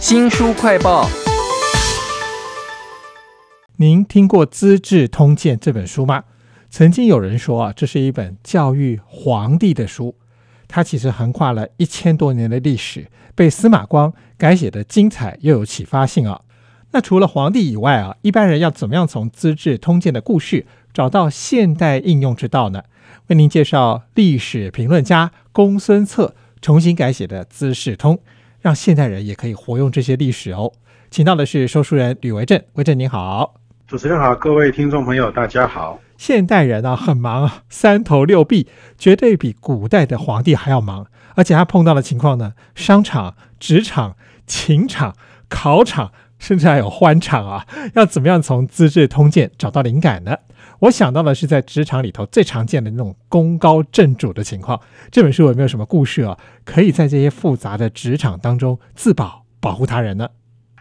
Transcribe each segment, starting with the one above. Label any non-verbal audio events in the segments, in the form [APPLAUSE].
新书快报。您听过《资治通鉴》这本书吗？曾经有人说啊，这是一本教育皇帝的书。它其实横跨了一千多年的历史，被司马光改写的精彩又有启发性啊。那除了皇帝以外啊，一般人要怎么样从《资治通鉴》的故事找到现代应用之道呢？为您介绍历史评论家公孙策重新改写的《资治通》。让现代人也可以活用这些历史哦。请到的是说书人吕维正，维正您好，主持人好，各位听众朋友大家好。现代人啊很忙啊，三头六臂，绝对比古代的皇帝还要忙。而且他碰到的情况呢，商场、职场、情场、考场，甚至还有欢场啊，要怎么样从《资治通鉴》找到灵感呢？我想到的是在职场里头最常见的那种功高震主的情况。这本书有没有什么故事啊？可以在这些复杂的职场当中自保、保护他人呢？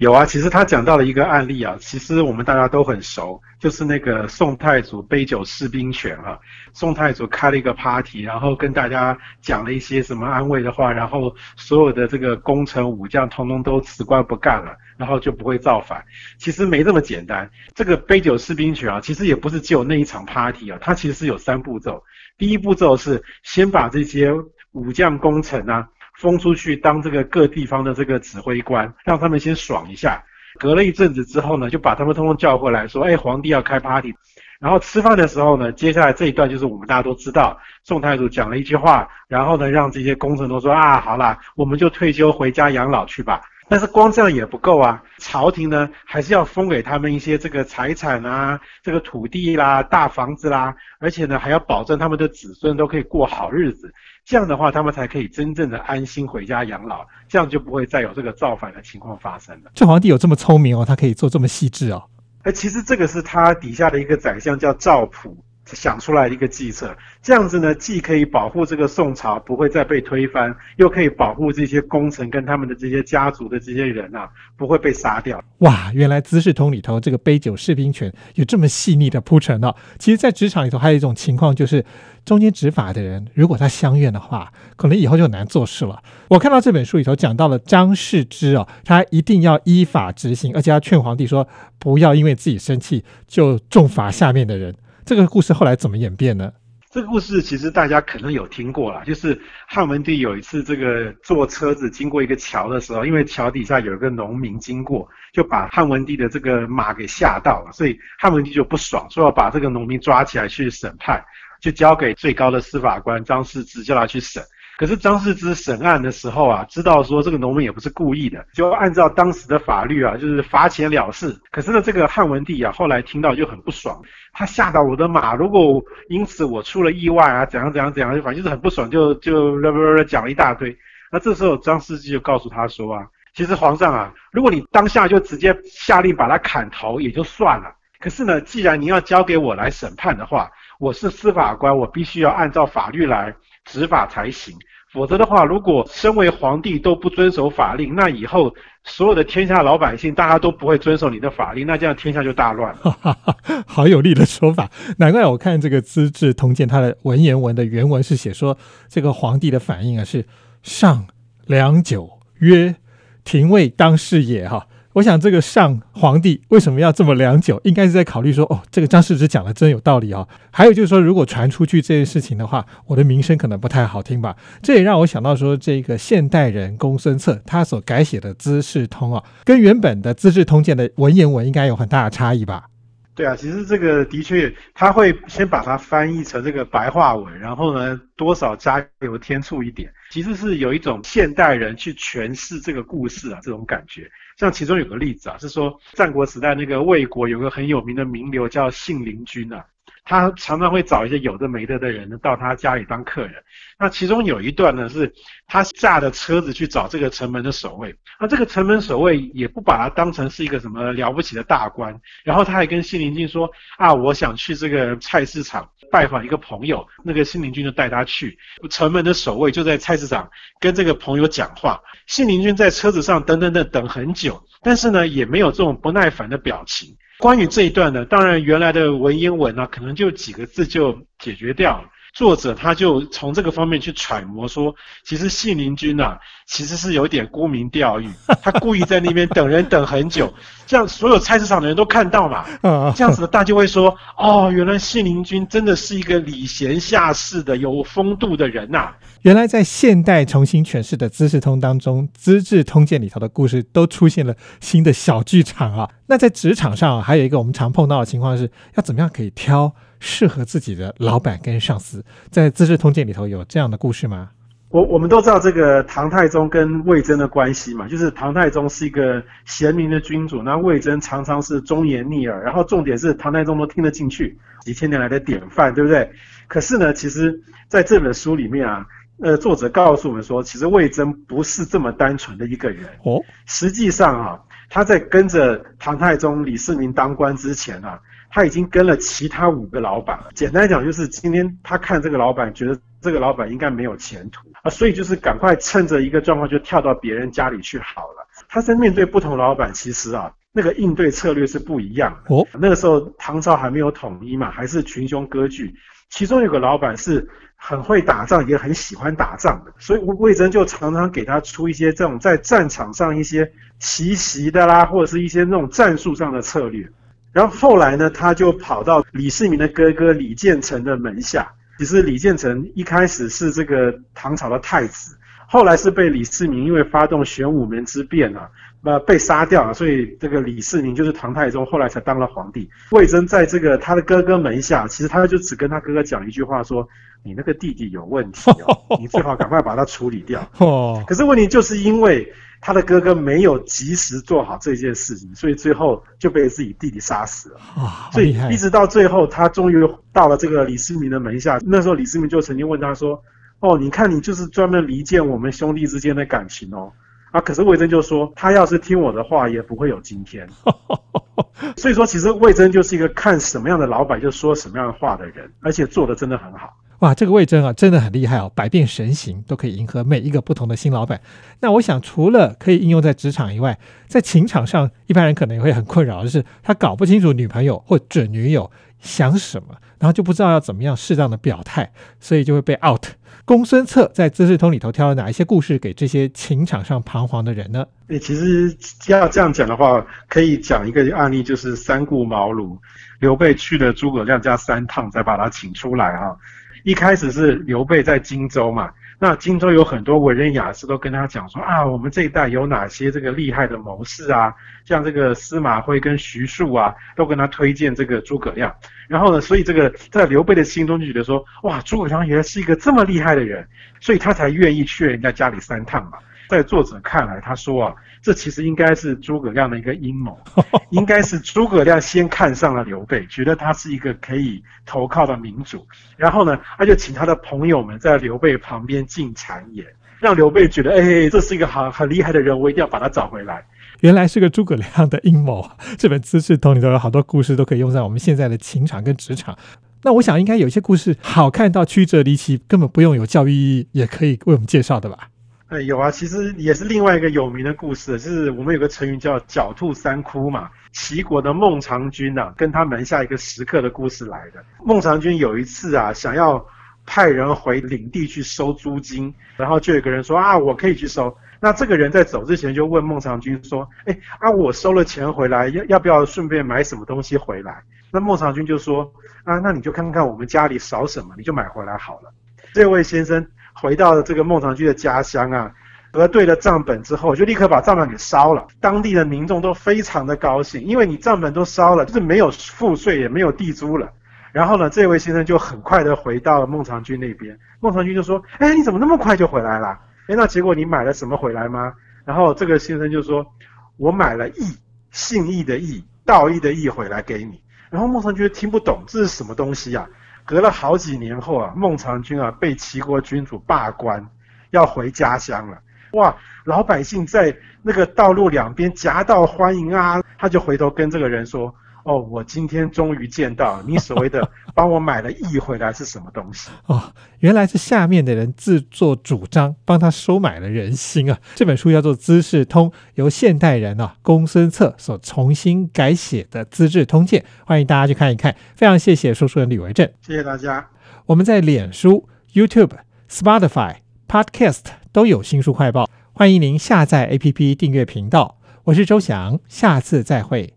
有啊，其实他讲到了一个案例啊，其实我们大家都很熟，就是那个宋太祖杯酒释兵权哈。宋太祖开了一个 party，然后跟大家讲了一些什么安慰的话，然后所有的这个功臣武将通通都辞官不干了，然后就不会造反。其实没这么简单，这个杯酒释兵权啊，其实也不是只有那一场 party 啊，它其实是有三步骤。第一步骤是先把这些武将功臣啊。封出去当这个各地方的这个指挥官，让他们先爽一下。隔了一阵子之后呢，就把他们通通叫过来，说：“哎，皇帝要开 party。”然后吃饭的时候呢，接下来这一段就是我们大家都知道，宋太祖讲了一句话，然后呢，让这些功臣都说：“啊，好啦，我们就退休回家养老去吧。”但是光这样也不够啊，朝廷呢还是要封给他们一些这个财产啊，这个土地啦、大房子啦，而且呢还要保证他们的子孙都可以过好日子，这样的话他们才可以真正的安心回家养老，这样就不会再有这个造反的情况发生了。这皇帝有这么聪明哦，他可以做这么细致哦。哎，其实这个是他底下的一个宰相叫赵普。想出来一个计策，这样子呢，既可以保护这个宋朝不会再被推翻，又可以保护这些功臣跟他们的这些家族的这些人啊，不会被杀掉。哇，原来资治通里头这个杯酒释兵权有这么细腻的铺陈哦。其实，在职场里头还有一种情况，就是中间执法的人如果他相怨的话，可能以后就难做事了。我看到这本书里头讲到了张世之哦，他一定要依法执行，而且他劝皇帝说，不要因为自己生气就重罚下面的人。这个故事后来怎么演变呢？这个故事其实大家可能有听过了，就是汉文帝有一次这个坐车子经过一个桥的时候，因为桥底下有一个农民经过，就把汉文帝的这个马给吓到了，所以汉文帝就不爽，说要把这个农民抓起来去审判，就交给最高的司法官张世之叫他去审。可是张世之审案的时候啊，知道说这个农民也不是故意的，就按照当时的法律啊，就是罚钱了事。可是呢，这个汉文帝啊，后来听到就很不爽，他吓到我的马，如果因此我出了意外啊，怎样怎样怎样，就反正就是很不爽，就就讲了一大堆。那这时候张世之就告诉他说啊，其实皇上啊，如果你当下就直接下令把他砍头也就算了，可是呢，既然您要交给我来审判的话，我是司法官，我必须要按照法律来执法才行。否则的话，如果身为皇帝都不遵守法令，那以后所有的天下老百姓大家都不会遵守你的法令，那这样天下就大乱了。[LAUGHS] 好有力的说法，难怪我看这个《资治通鉴》它的文言文的原文是写说，这个皇帝的反应啊是上良久，曰：“廷尉当事也。”哈。我想这个上皇帝为什么要这么良久？应该是在考虑说，哦，这个张世之讲的真有道理哦。还有就是说，如果传出去这件事情的话，我的名声可能不太好听吧。这也让我想到说，这个现代人公孙策他所改写的《资治通》啊，跟原本的《资治通鉴》的文言文应该有很大的差异吧。对啊，其实这个的确，他会先把它翻译成这个白话文，然后呢，多少加油添醋一点，其实是有一种现代人去诠释这个故事啊，这种感觉。像其中有个例子啊，是说战国时代那个魏国有个很有名的名流叫信陵君啊。他常常会找一些有的没的的人呢到他家里当客人。那其中有一段呢，是他驾着车子去找这个城门的守卫。那这个城门守卫也不把他当成是一个什么了不起的大官。然后他还跟信陵君说：“啊，我想去这个菜市场拜访一个朋友。”那个信陵君就带他去。城门的守卫就在菜市场跟这个朋友讲话。信陵君在车子上等等等等很久，但是呢，也没有这种不耐烦的表情。关于这一段呢，当然原来的文言文呢，可能就几个字就解决掉了。作者他就从这个方面去揣摩说，其实信陵君呐，其实是有点沽名钓誉，[LAUGHS] 他故意在那边等人等很久，这样所有菜市场的人都看到嘛，[LAUGHS] 这样子大家就会说，哦，原来信陵君真的是一个礼贤下士的有风度的人呐。原来在现代重新诠释的《资治通》当中，《资治通鉴》里头的故事都出现了新的小剧场啊。那在职场上，还有一个我们常碰到的情况是，要怎么样可以挑适合自己的老板跟上司？在《资治通鉴》里头有这样的故事吗？我我们都知道这个唐太宗跟魏征的关系嘛，就是唐太宗是一个贤明的君主，那魏征常常是忠言逆耳，然后重点是唐太宗都听得进去，几千年来的典范，对不对？可是呢，其实在这本书里面啊。呃，作者告诉我们说，其实魏征不是这么单纯的一个人哦。实际上啊，他在跟着唐太宗李世民当官之前啊，他已经跟了其他五个老板了。简单讲，就是今天他看这个老板，觉得这个老板应该没有前途啊，所以就是赶快趁着一个状况就跳到别人家里去好了。他在面对不同老板，其实啊，那个应对策略是不一样的哦。那个时候唐朝还没有统一嘛，还是群雄割据，其中有个老板是。很会打仗，也很喜欢打仗的，所以魏征就常常给他出一些这种在战场上一些奇袭的啦，或者是一些那种战术上的策略。然后后来呢，他就跑到李世民的哥哥李建成的门下。其实李建成一开始是这个唐朝的太子，后来是被李世民因为发动玄武门之变啊。呃，被杀掉了，所以这个李世民就是唐太宗，后来才当了皇帝。魏征在这个他的哥哥门下，其实他就只跟他哥哥讲一句话，说：“你那个弟弟有问题哦，[LAUGHS] 你最好赶快把他处理掉。”哦。可是问题就是因为他的哥哥没有及时做好这件事情，所以最后就被自己弟弟杀死了。啊，所以一直到最后，他终于到了这个李世民的门下。那时候李世民就曾经问他说：“哦，你看你就是专门离间我们兄弟之间的感情哦。”啊！可是魏征就说，他要是听我的话，也不会有今天。[LAUGHS] 所以说，其实魏征就是一个看什么样的老板就说什么样的话的人，而且做的真的很好。哇，这个魏征啊，真的很厉害哦，百变神行都可以迎合每一个不同的新老板。那我想，除了可以应用在职场以外，在情场上，一般人可能也会很困扰就是，他搞不清楚女朋友或准女友想什么，然后就不知道要怎么样适当的表态，所以就会被 out。公孙策在《资治通》里头挑了哪一些故事给这些情场上彷徨的人呢？诶，其实要这样讲的话，可以讲一个案例，就是三顾茅庐，刘备去了诸葛亮家三趟，才把他请出来哈。一开始是刘备在荆州嘛。那荆州有很多文人雅士都跟他讲说啊，我们这一代有哪些这个厉害的谋士啊，像这个司马徽跟徐庶啊，都跟他推荐这个诸葛亮。然后呢，所以这个在刘备的心中就觉得说，哇，诸葛亮原来是一个这么厉害的人，所以他才愿意去人家家里三趟嘛。在作者看来，他说啊，这其实应该是诸葛亮的一个阴谋，[LAUGHS] 应该是诸葛亮先看上了刘备，觉得他是一个可以投靠的民主，然后呢，他就请他的朋友们在刘备旁边进谗言，让刘备觉得，哎，这是一个很很厉害的人，我一定要把他找回来。原来是个诸葛亮的阴谋。这本《资治通》里头有好多故事都可以用在我们现在的情场跟职场。那我想应该有些故事好看到曲折离奇，根本不用有教育意义，也可以为我们介绍的吧。哎，有啊，其实也是另外一个有名的故事，就是我们有个成语叫“狡兔三窟”嘛。齐国的孟尝君呐，跟他门下一个食客的故事来的。孟尝君有一次啊，想要派人回领地去收租金，然后就有个人说啊，我可以去收。那这个人在走之前就问孟尝君说，哎，啊，我收了钱回来，要要不要顺便买什么东西回来？那孟尝君就说，啊，那你就看看我们家里少什么，你就买回来好了。这位先生。回到了这个孟尝君的家乡啊，核对了账本之后，就立刻把账本给烧了。当地的民众都非常的高兴，因为你账本都烧了，就是没有赋税也没有地租了。然后呢，这位先生就很快的回到了孟尝君那边。孟尝君就说：“哎，你怎么那么快就回来了？哎，那结果你买了什么回来吗？”然后这个先生就说：“我买了义，信义的义，道义的义回来给你。”然后孟尝君听不懂这是什么东西啊？隔了好几年后啊，孟尝君啊被齐国君主罢官，要回家乡了。哇，老百姓在那个道路两边夹道欢迎啊，他就回头跟这个人说：“哦，我今天终于见到你所谓的 [LAUGHS] 帮我买了亿回来是什么东西哦，原来是下面的人自作主张帮他收买了人心啊！这本书叫做《资治通》，由现代人啊公孙策所重新改写的《资治通鉴》，欢迎大家去看一看。非常谢谢说书人李维正，谢谢大家。我们在脸书、YouTube、Spotify、Podcast 都有新书快报，欢迎您下载 APP 订阅频道。我是周翔，下次再会。